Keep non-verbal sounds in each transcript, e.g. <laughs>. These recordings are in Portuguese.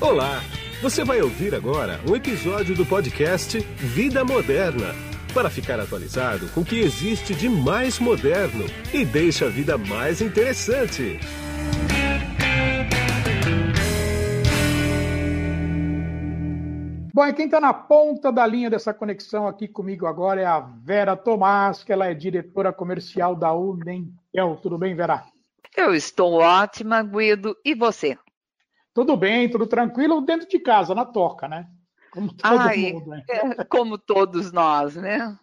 Olá! Você vai ouvir agora um episódio do podcast Vida Moderna para ficar atualizado com o que existe de mais moderno e deixa a vida mais interessante. Bom, e quem está na ponta da linha dessa conexão aqui comigo agora é a Vera Tomás, que ela é diretora comercial da Unentel. Tudo bem, Vera? Eu estou ótima, Guido. E você? Tudo bem, tudo tranquilo, dentro de casa, na toca, né? Como todo Ai, mundo, né? É, como todos nós, né?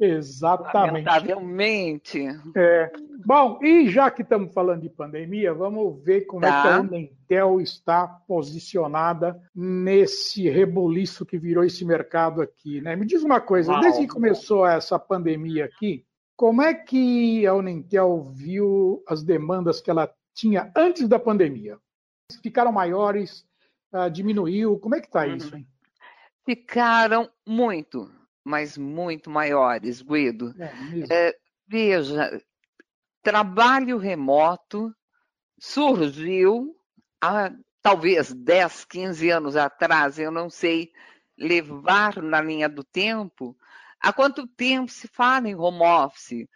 Exatamente. Lamentavelmente. É. Bom, e já que estamos falando de pandemia, vamos ver como tá. é que a Unentel está posicionada nesse rebuliço que virou esse mercado aqui. Né? Me diz uma coisa, Uau. desde que começou essa pandemia aqui, como é que a Unentel viu as demandas que ela tinha antes da pandemia? Ficaram maiores? Uh, diminuiu? Como é que está uhum. isso? Hein? Ficaram muito mas muito maiores, Guido. É, é, veja, trabalho remoto surgiu há talvez 10, 15 anos atrás, eu não sei levar na linha do tempo. Há quanto tempo se fala em home office?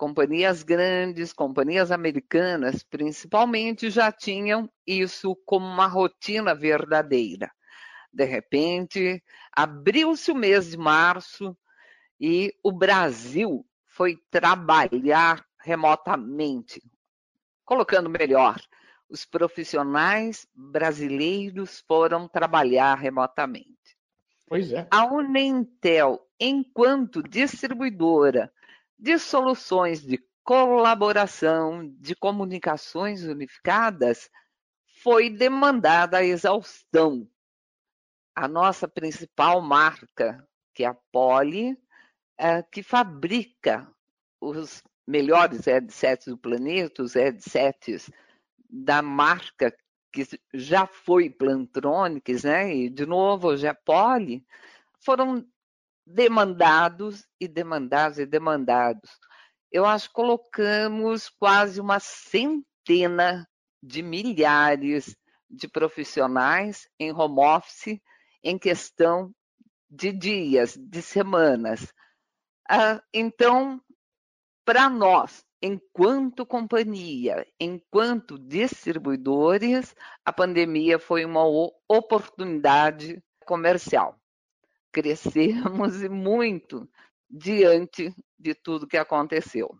Companhias grandes, companhias americanas, principalmente, já tinham isso como uma rotina verdadeira. De repente, abriu-se o mês de março e o Brasil foi trabalhar remotamente. Colocando melhor, os profissionais brasileiros foram trabalhar remotamente. Pois é. A Unentel, enquanto distribuidora de soluções de colaboração, de comunicações unificadas, foi demandada a exaustão a nossa principal marca, que é a Poly, é, que fabrica os melhores headsets do planeta, os headsets da marca que já foi Plantronics, né? E de novo hoje é Poly, foram demandados e demandados e demandados. Eu acho que colocamos quase uma centena de milhares de profissionais em home office em questão de dias, de semanas. Ah, então, para nós, enquanto companhia, enquanto distribuidores, a pandemia foi uma oportunidade comercial. Crescemos <laughs> e muito diante de tudo que aconteceu.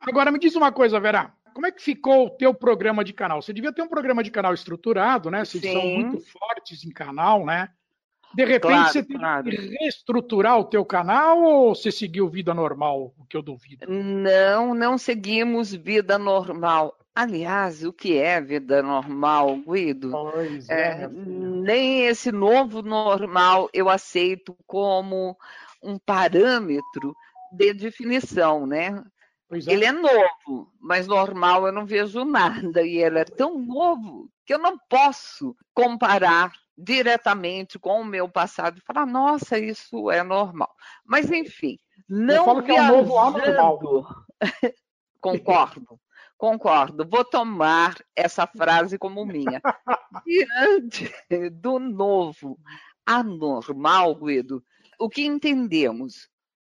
Agora me diz uma coisa, Vera. Como é que ficou o teu programa de canal? Você devia ter um programa de canal estruturado, né? Vocês Sim. são muito fortes em canal, né? De repente claro, você tem claro. que reestruturar o teu canal ou você seguiu vida normal, o que eu duvido? Não, não seguimos vida normal. Aliás, o que é vida normal, Guido? Pois é, é nem esse novo normal eu aceito como um parâmetro de definição, né? É. Ele é novo, mas normal eu não vejo nada. E ele é tão novo que eu não posso comparar diretamente com o meu passado e falar, nossa, isso é normal. Mas, enfim, não que é um novo anormal. <laughs> concordo, concordo. Vou tomar essa frase como minha. <laughs> Diante do novo anormal, Guido, o que entendemos?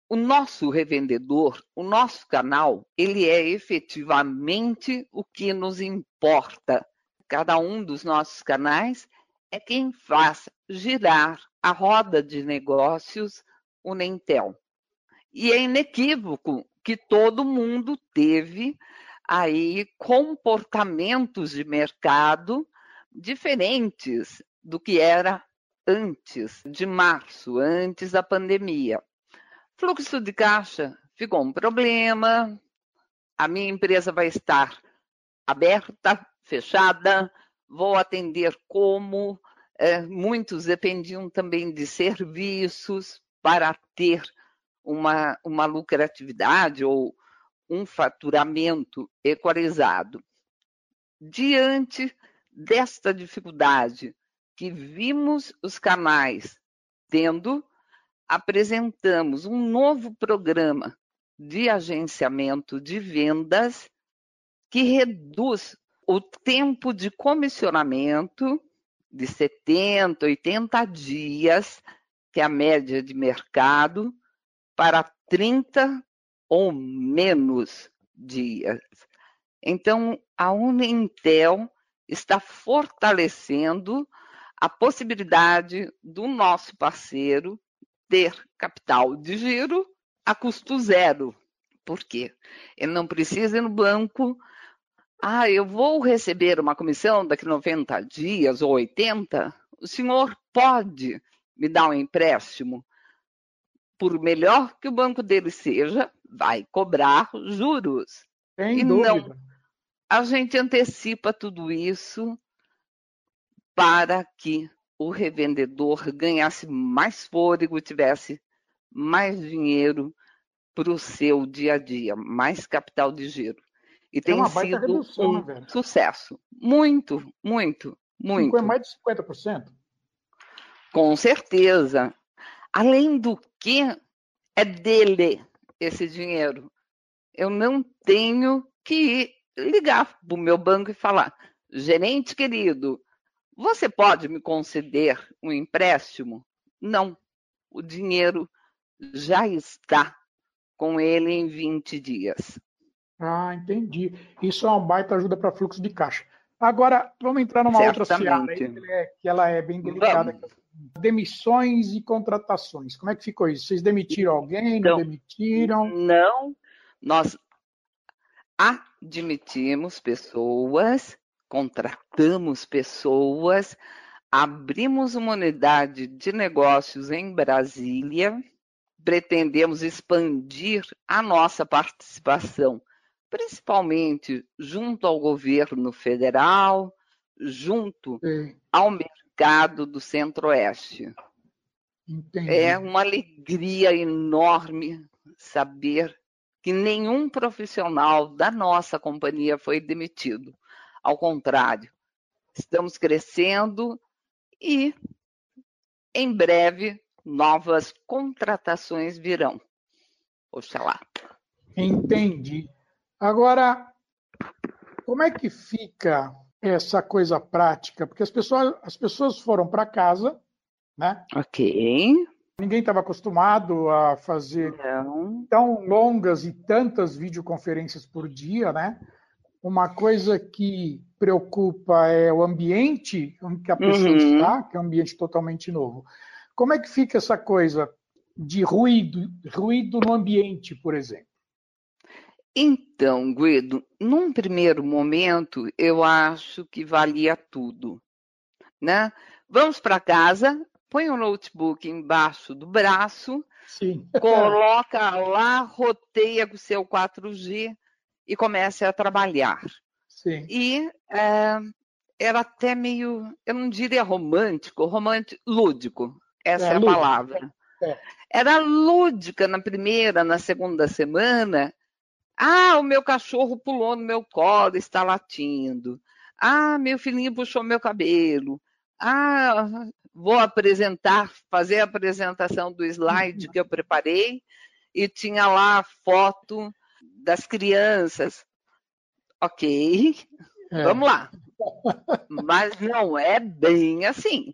O nosso revendedor, o nosso canal, ele é efetivamente o que nos importa. Cada um dos nossos canais é quem faz girar a roda de negócios Unentel. E é inequívoco que todo mundo teve aí comportamentos de mercado diferentes do que era antes de março, antes da pandemia. Fluxo de caixa ficou um problema. A minha empresa vai estar aberta, fechada, vou atender como. É, muitos dependiam também de serviços para ter uma, uma lucratividade ou um faturamento equalizado. Diante desta dificuldade que vimos os canais tendo, apresentamos um novo programa de agenciamento de vendas que reduz o tempo de comissionamento de 70, 80 dias, que é a média de mercado, para 30 ou menos dias. Então, a Unintel está fortalecendo a possibilidade do nosso parceiro ter capital de giro a custo zero. Por quê? Ele não precisa ir no banco. Ah, eu vou receber uma comissão daqui 90 dias ou 80. O senhor pode me dar um empréstimo? Por melhor que o banco dele seja, vai cobrar juros. Sem e dúvida. Não, a gente antecipa tudo isso para que o revendedor ganhasse mais fôlego, tivesse mais dinheiro para o seu dia a dia, mais capital de giro. E é tem sido redução, um né, sucesso. Muito, muito, muito. É mais de 50%. Com certeza. Além do que é dele esse dinheiro. Eu não tenho que ligar para o meu banco e falar: gerente querido, você pode me conceder um empréstimo? Não. O dinheiro já está com ele em 20 dias. Ah, entendi. Isso é uma baita ajuda para fluxo de caixa. Agora, vamos entrar numa Certamente. outra seara aí, que, é, que ela é bem delicada. Vamos. Demissões e contratações. Como é que ficou isso? Vocês demitiram alguém? Então, não demitiram? Não. Nós admitimos pessoas contratamos pessoas, abrimos uma unidade de negócios em Brasília, pretendemos expandir a nossa participação, principalmente junto ao governo federal, junto Sim. ao mercado do Centro-Oeste. É uma alegria enorme saber que nenhum profissional da nossa companhia foi demitido. Ao contrário, estamos crescendo e em breve novas contratações virão. Oxalá. Entendi. Agora, como é que fica essa coisa prática? Porque as pessoas, as pessoas foram para casa, né? Ok. Ninguém estava acostumado a fazer Não. tão longas e tantas videoconferências por dia, né? Uma coisa que preocupa é o ambiente em que a pessoa uhum. está, que é um ambiente totalmente novo. Como é que fica essa coisa de ruído, ruído no ambiente, por exemplo? Então, Guido, num primeiro momento, eu acho que valia tudo. Né? Vamos para casa, põe o notebook embaixo do braço, Sim. <laughs> coloca lá, roteia com o seu 4G, e comece a trabalhar. Sim. E é, era até meio, eu não diria romântico, romântico, lúdico, essa é, é a lúdico. palavra. É. Era lúdica na primeira, na segunda semana. Ah, o meu cachorro pulou no meu colo, está latindo. Ah, meu filhinho puxou meu cabelo. Ah, vou apresentar, fazer a apresentação do slide que eu preparei e tinha lá a foto das crianças. Ok, é. vamos lá. Mas não é bem assim.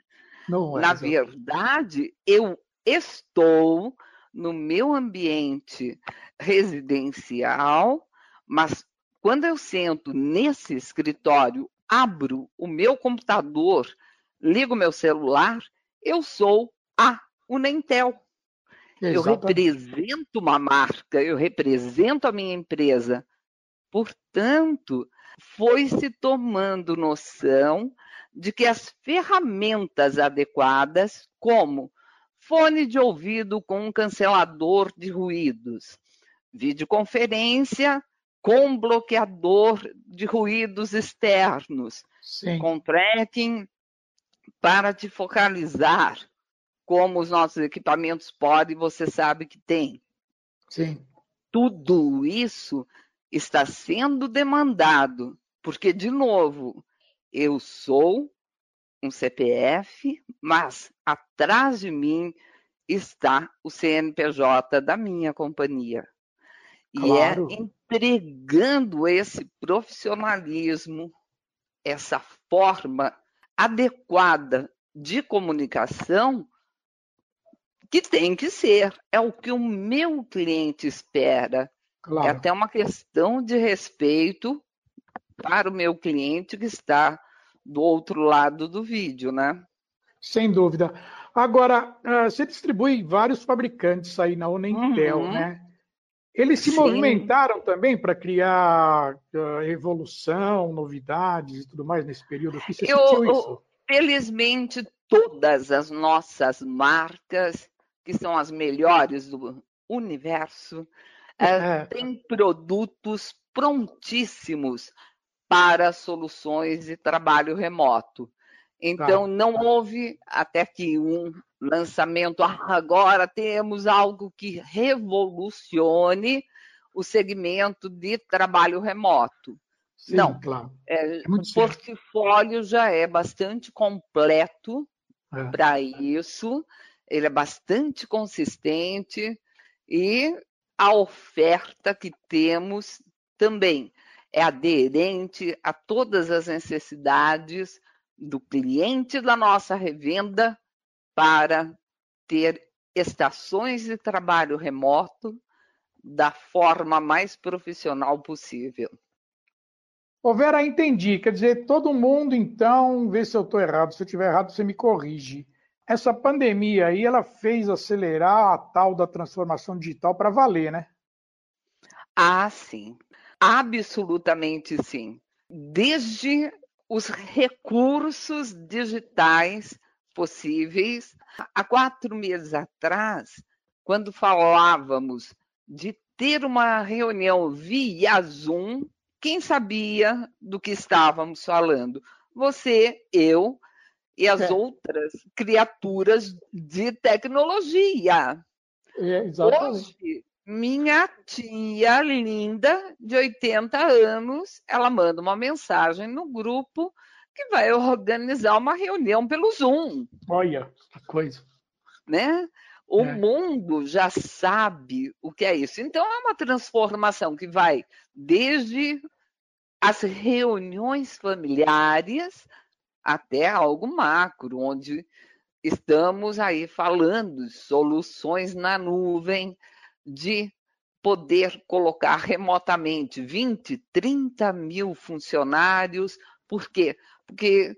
Não é, Na verdade, eu estou no meu ambiente residencial, mas quando eu sento nesse escritório, abro o meu computador, ligo meu celular, eu sou a Unentel. Eu represento uma marca, eu represento a minha empresa. Portanto, foi se tomando noção de que as ferramentas adequadas, como fone de ouvido com um cancelador de ruídos, videoconferência com bloqueador de ruídos externos, Sim. com tracking para te focalizar, como os nossos equipamentos podem, você sabe que tem. Sim. Tudo isso está sendo demandado, porque, de novo, eu sou um CPF, mas atrás de mim está o CNPJ da minha companhia. Claro. E é entregando esse profissionalismo, essa forma adequada de comunicação que tem que ser. É o que o meu cliente espera. Claro. É até uma questão de respeito para o meu cliente que está do outro lado do vídeo, né? Sem dúvida. Agora, ah, você distribui vários fabricantes aí na Unentel, uhum. né? Eles se Sim. movimentaram também para criar uh, evolução, novidades e tudo mais nesse período aqui? Você eu, sentiu isso? Felizmente, todas as nossas marcas, que são as melhores do universo, é. uh, têm produtos prontíssimos para soluções de trabalho remoto. Então, tá. não houve até que um lançamento. Agora temos algo que revolucione o segmento de trabalho remoto. Sim, não, claro. É, é o portfólio já é bastante completo é. para isso, ele é bastante consistente e a oferta que temos também é aderente a todas as necessidades do cliente da nossa revenda para ter estações de trabalho remoto da forma mais profissional possível. Ô Vera, entendi. Quer dizer, todo mundo, então, vê se eu estou errado. Se eu estiver errado, você me corrige. Essa pandemia aí, ela fez acelerar a tal da transformação digital para valer, né? Ah, sim. Absolutamente sim. Desde os recursos digitais possíveis. Há quatro meses atrás, quando falávamos de ter uma reunião via Zoom, quem sabia do que estávamos falando? Você, eu e as é. outras criaturas de tecnologia. É, exatamente. Hoje, minha tia linda, de 80 anos, ela manda uma mensagem no grupo que vai organizar uma reunião pelo Zoom. Olha, que coisa. Né? O é. mundo já sabe o que é isso. Então, é uma transformação que vai desde as reuniões familiares até algo macro, onde estamos aí falando de soluções na nuvem, de poder colocar remotamente 20, 30 mil funcionários. Por quê? Porque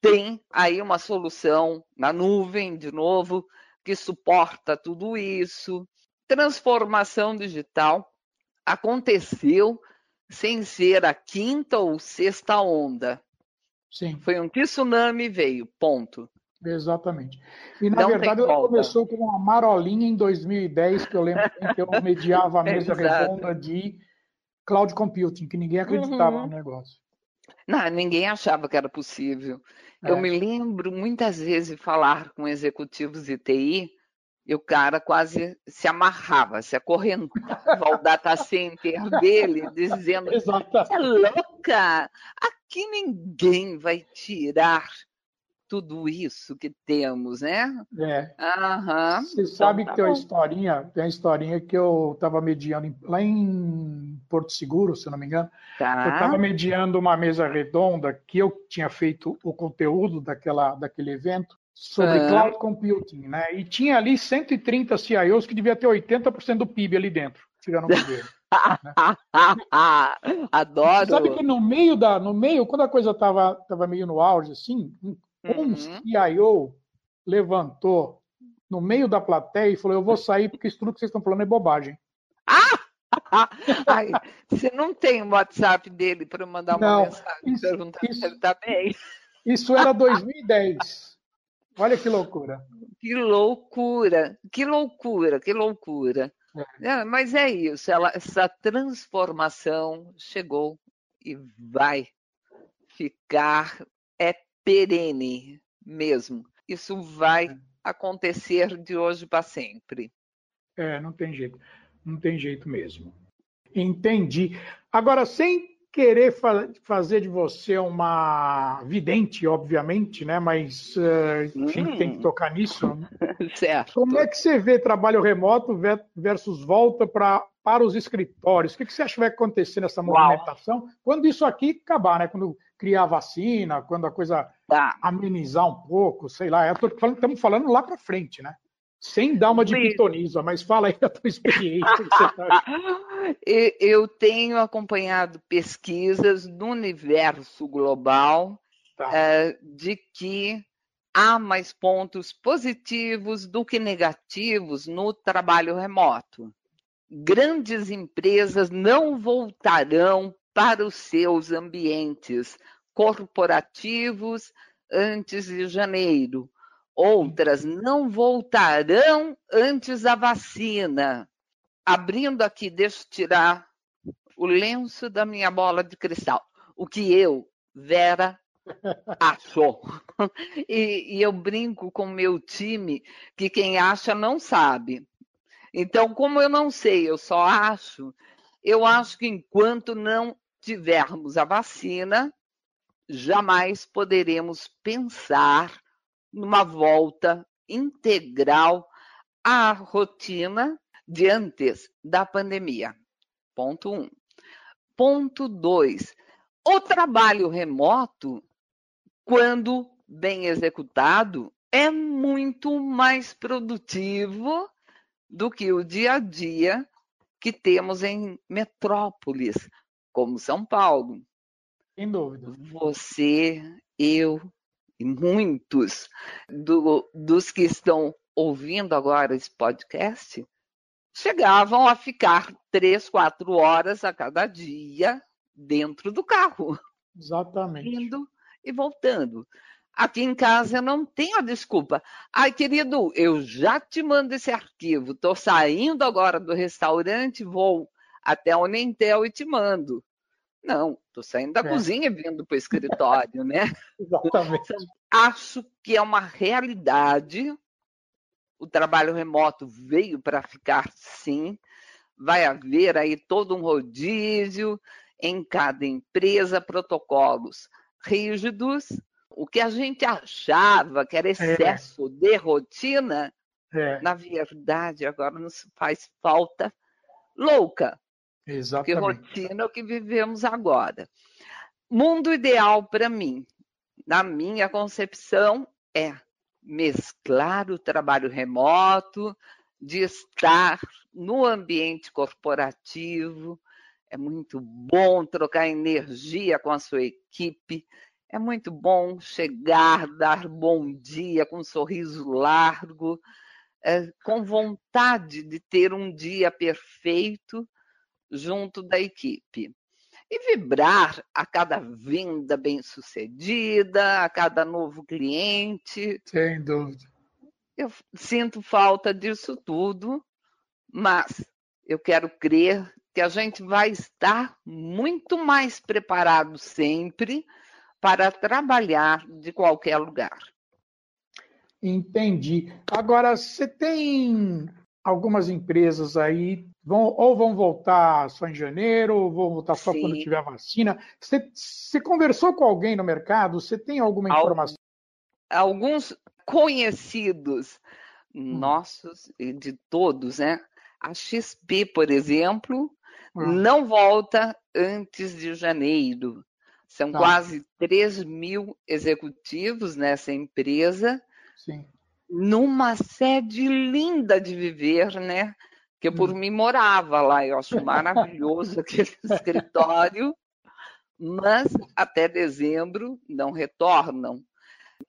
tem aí uma solução na nuvem, de novo, que suporta tudo isso. Transformação digital aconteceu sem ser a quinta ou sexta onda. Sim. Foi um tsunami veio, ponto. Exatamente. E, na não verdade, ela começou com uma marolinha em 2010, que eu lembro que eu <laughs> mediava a mesa redonda de cloud computing, que ninguém acreditava uhum. no negócio. Não, ninguém achava que era possível. É. Eu me lembro muitas vezes falar com executivos de TI, e o cara quase se amarrava, se acorrentava ao data center dele, dizendo: Você é louca! Aqui ninguém vai tirar tudo isso que temos, né? É. Aham. Você então, sabe tá que tem uma historinha, tem uma historinha que eu estava mediando lá em Porto Seguro, se não me engano. Tá. Eu estava mediando uma mesa redonda que eu tinha feito o conteúdo daquela, daquele evento sobre ah. cloud computing, né? E tinha ali 130 CIOs que devia ter 80% do PIB ali dentro, tirando o né? <laughs> Adoro. Você sabe que no meio da, no meio, quando a coisa estava tava meio no auge, assim, um uhum. CIO levantou no meio da plateia e falou: Eu vou sair porque isso tudo que vocês estão falando é bobagem. Ah! <laughs> Ai, você não tem o WhatsApp dele para mandar uma não, mensagem isso, perguntar isso, se ele está bem? Isso era 2010. Olha que loucura. Que loucura, que loucura, que loucura. É. É, mas é isso, ela, essa transformação chegou e vai ficar perene mesmo. Isso vai é. acontecer de hoje para sempre. É, não tem jeito. Não tem jeito mesmo. Entendi. Agora, sem querer fa fazer de você uma vidente, obviamente, né? Mas uh, hum. a gente tem que hum. tocar nisso. <laughs> Certo. Como é que você vê trabalho remoto versus volta pra, para os escritórios? O que, que você acha que vai acontecer nessa movimentação Uau. quando isso aqui acabar, né? Quando criar vacina, quando a coisa tá. amenizar um pouco, sei lá. Estamos falando lá para frente, né? Sem dar uma de pitoniza, mas fala aí da tua experiência. Tá... <laughs> Eu tenho acompanhado pesquisas no universo global tá. uh, de que há mais pontos positivos do que negativos no trabalho remoto. Grandes empresas não voltarão para os seus ambientes corporativos antes de janeiro. Outras não voltarão antes da vacina. Abrindo aqui, deixa eu tirar o lenço da minha bola de cristal. O que eu, Vera, <laughs> achou. E, e eu brinco com o meu time que quem acha não sabe. Então, como eu não sei, eu só acho, eu acho que enquanto não tivermos a vacina, jamais poderemos pensar numa volta integral à rotina de antes da pandemia. Ponto um. Ponto dois. O trabalho remoto quando bem executado, é muito mais produtivo do que o dia a dia que temos em metrópoles, como São Paulo. Sem dúvida. Você, eu e muitos do, dos que estão ouvindo agora esse podcast chegavam a ficar três, quatro horas a cada dia dentro do carro. Exatamente. Indo e voltando. Aqui em casa eu não tenho a desculpa. Ai, querido, eu já te mando esse arquivo. Estou saindo agora do restaurante, vou até o Nentel e te mando. Não, estou saindo da é. cozinha e vindo para o escritório, né? <laughs> Exatamente. Acho que é uma realidade. O trabalho remoto veio para ficar sim. Vai haver aí todo um rodízio em cada empresa, protocolos rígidos. O que a gente achava que era é. excesso é. de rotina, é. na verdade, agora nos faz falta louca. Exatamente. Porque rotina é o que vivemos agora. Mundo ideal para mim, na minha concepção, é mesclar o trabalho remoto, de estar no ambiente corporativo, é muito bom trocar energia com a sua equipe. É muito bom chegar, dar bom dia com um sorriso largo, é, com vontade de ter um dia perfeito junto da equipe. E vibrar a cada venda bem-sucedida, a cada novo cliente. Sem dúvida. Eu sinto falta disso tudo, mas eu quero crer que a gente vai estar muito mais preparado sempre para trabalhar de qualquer lugar. Entendi. Agora, você tem algumas empresas aí, vão, ou vão voltar só em janeiro, ou vão voltar só Sim. quando tiver vacina. Você, você, conversou com alguém no mercado? Você tem alguma informação? Alguns conhecidos hum. nossos, de todos, né? A XP, por exemplo, Hum. não volta antes de janeiro. São tá. quase 3 mil executivos nessa empresa, Sim. numa sede linda de viver, né? Que por hum. mim morava lá, eu acho maravilhoso <laughs> aquele escritório, mas até dezembro não retornam.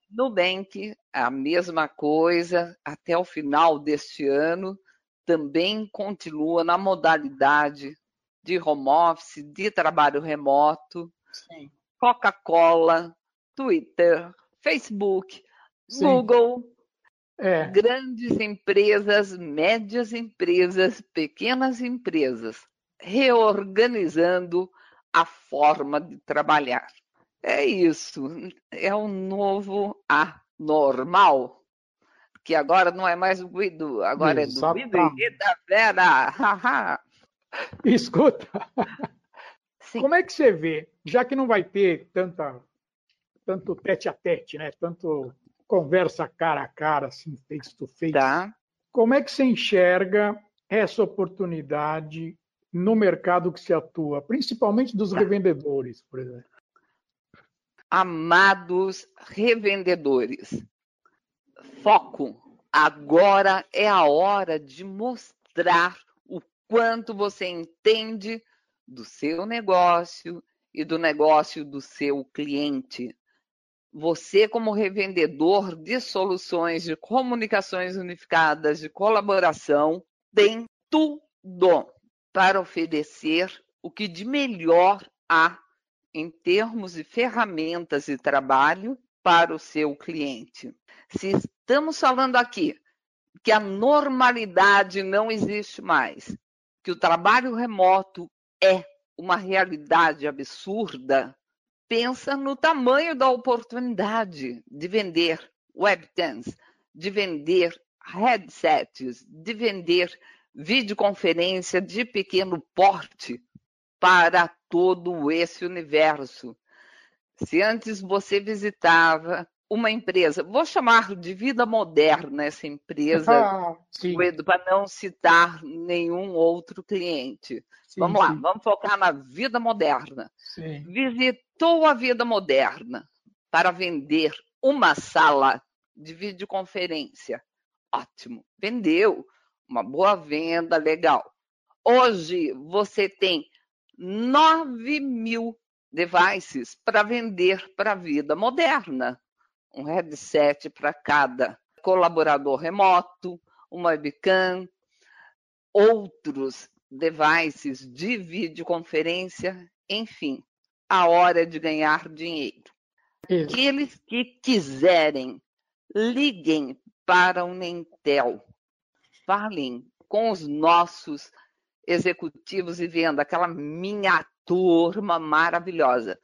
Nubank, a mesma coisa, até o final deste ano, também continua na modalidade de home office, de trabalho remoto. Coca-Cola, Twitter, Facebook, Sim. Google, é. grandes empresas, médias empresas, pequenas empresas, reorganizando a forma de trabalhar. É isso, é o novo anormal, que agora não é mais o Guido, agora Exato. é do Guido e da Vera. Escuta, Sim. como é que você vê, já que não vai ter tanta, tanto tete a tete, né? Tanto conversa cara a cara, assim, face to face. Tá. Como é que você enxerga essa oportunidade no mercado que se atua, principalmente dos tá. revendedores, por exemplo? amados revendedores, foco. Agora é a hora de mostrar o quanto você entende do seu negócio e do negócio do seu cliente. Você, como revendedor de soluções de comunicações unificadas, de colaboração, tem tudo para oferecer o que de melhor há em termos de ferramentas de trabalho para o seu cliente. Se estamos falando aqui que a normalidade não existe mais, que o trabalho remoto é uma realidade absurda, pensa no tamanho da oportunidade de vender webcams, de vender headsets, de vender videoconferência de pequeno porte para todo esse universo. Se antes você visitava uma empresa, vou chamar de vida moderna essa empresa, ah, para não citar nenhum outro cliente. Sim, vamos lá, sim. vamos focar na vida moderna. Sim. Visitou a vida moderna para vender uma sala de videoconferência. Ótimo, vendeu, uma boa venda, legal. Hoje você tem 9 mil devices para vender para a vida moderna. Um headset para cada colaborador remoto, uma webcam, outros devices de videoconferência, enfim, a hora de ganhar dinheiro. Isso. Aqueles que quiserem, liguem para o Nentel, falem com os nossos executivos e vendo aquela minha turma maravilhosa.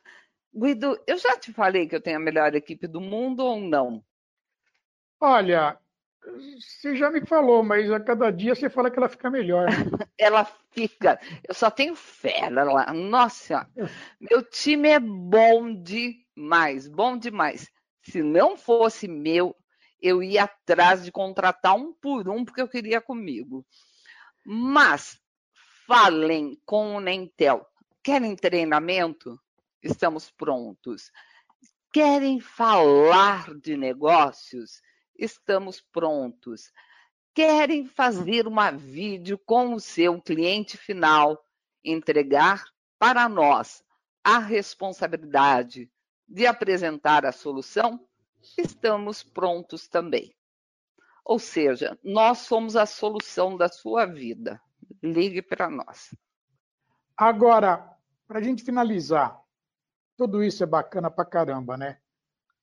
Guido, eu já te falei que eu tenho a melhor equipe do mundo ou não? Olha, você já me falou, mas a cada dia você fala que ela fica melhor. <laughs> ela fica. Eu só tenho fé nela. Nossa, meu time é bom demais, bom demais. Se não fosse meu, eu ia atrás de contratar um por um, porque eu queria comigo. Mas falem com o Nentel. Querem treinamento? Estamos prontos. Querem falar de negócios? Estamos prontos. Querem fazer uma vídeo com o seu cliente final, entregar para nós a responsabilidade de apresentar a solução? Estamos prontos também. Ou seja, nós somos a solução da sua vida ligue para nós. Agora, para a gente finalizar, tudo isso é bacana para caramba, né?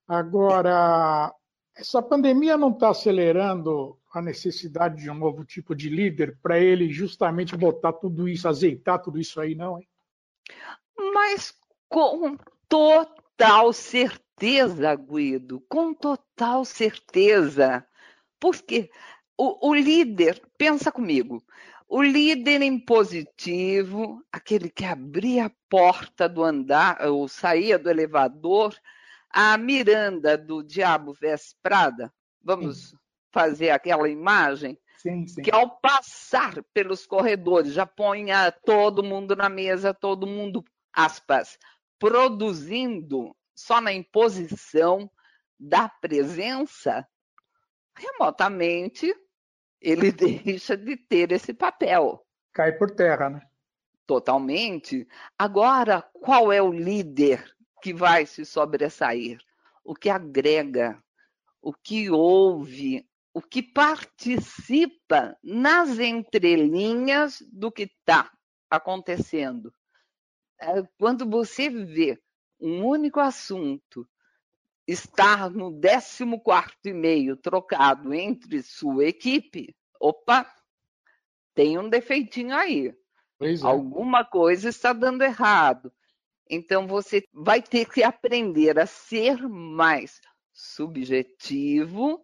Agora, essa pandemia não está acelerando a necessidade de um novo tipo de líder para ele justamente botar tudo isso, azeitar tudo isso aí, não, hein? Mas com total certeza, Guido, com total certeza. Porque o, o líder, pensa comigo, o líder em positivo, aquele que abria a porta do andar ou saía do elevador, a Miranda do Diabo Veste Prada. Vamos sim. fazer aquela imagem? Sim, sim. Que ao passar pelos corredores já ponha todo mundo na mesa, todo mundo, aspas, produzindo só na imposição da presença, remotamente ele <laughs> deixa de ter esse papel. Cai por terra, né? Totalmente. Agora, qual é o líder que vai se sobressair? O que agrega, o que ouve, o que participa nas entrelinhas do que está acontecendo. É, quando você vê um único assunto estar no 14 quarto e meio trocado entre sua equipe, opa, tem um defeitinho aí. É. Alguma coisa está dando errado. Então você vai ter que aprender a ser mais subjetivo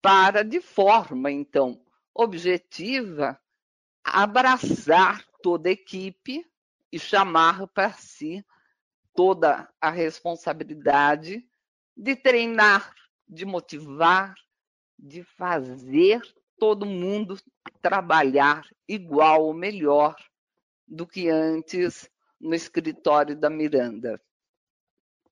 para de forma então objetiva abraçar toda a equipe e chamar para si toda a responsabilidade de treinar, de motivar, de fazer todo mundo trabalhar igual ou melhor do que antes no escritório da Miranda.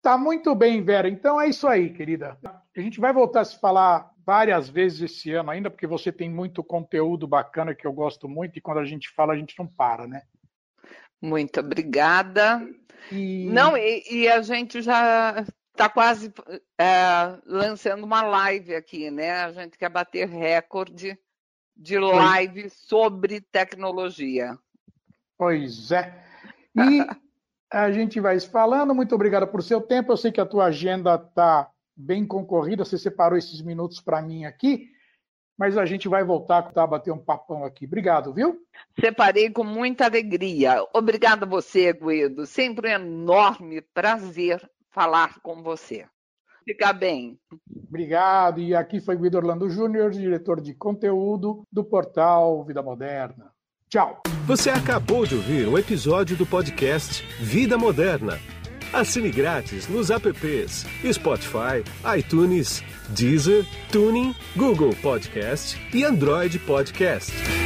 Tá muito bem, Vera. Então é isso aí, querida. A gente vai voltar a se falar várias vezes esse ano ainda, porque você tem muito conteúdo bacana que eu gosto muito e quando a gente fala a gente não para, né? Muito obrigada. E... Não, e, e, a gente já está quase é, lançando uma live aqui, né? A gente quer bater recorde de live Oi. sobre tecnologia. Pois é. E a gente vai se falando. Muito obrigado por seu tempo. Eu sei que a tua agenda está bem concorrida. Você separou esses minutos para mim aqui mas a gente vai voltar a bater um papão aqui. Obrigado, viu? Separei com muita alegria. Obrigado a você, Guido. Sempre um enorme prazer falar com você. Fica bem. Obrigado. E aqui foi Guido Orlando Júnior, diretor de conteúdo do portal Vida Moderna. Tchau. Você acabou de ouvir um episódio do podcast Vida Moderna. Assine grátis nos apps Spotify, iTunes, Deezer, Tuning, Google Podcast e Android Podcast.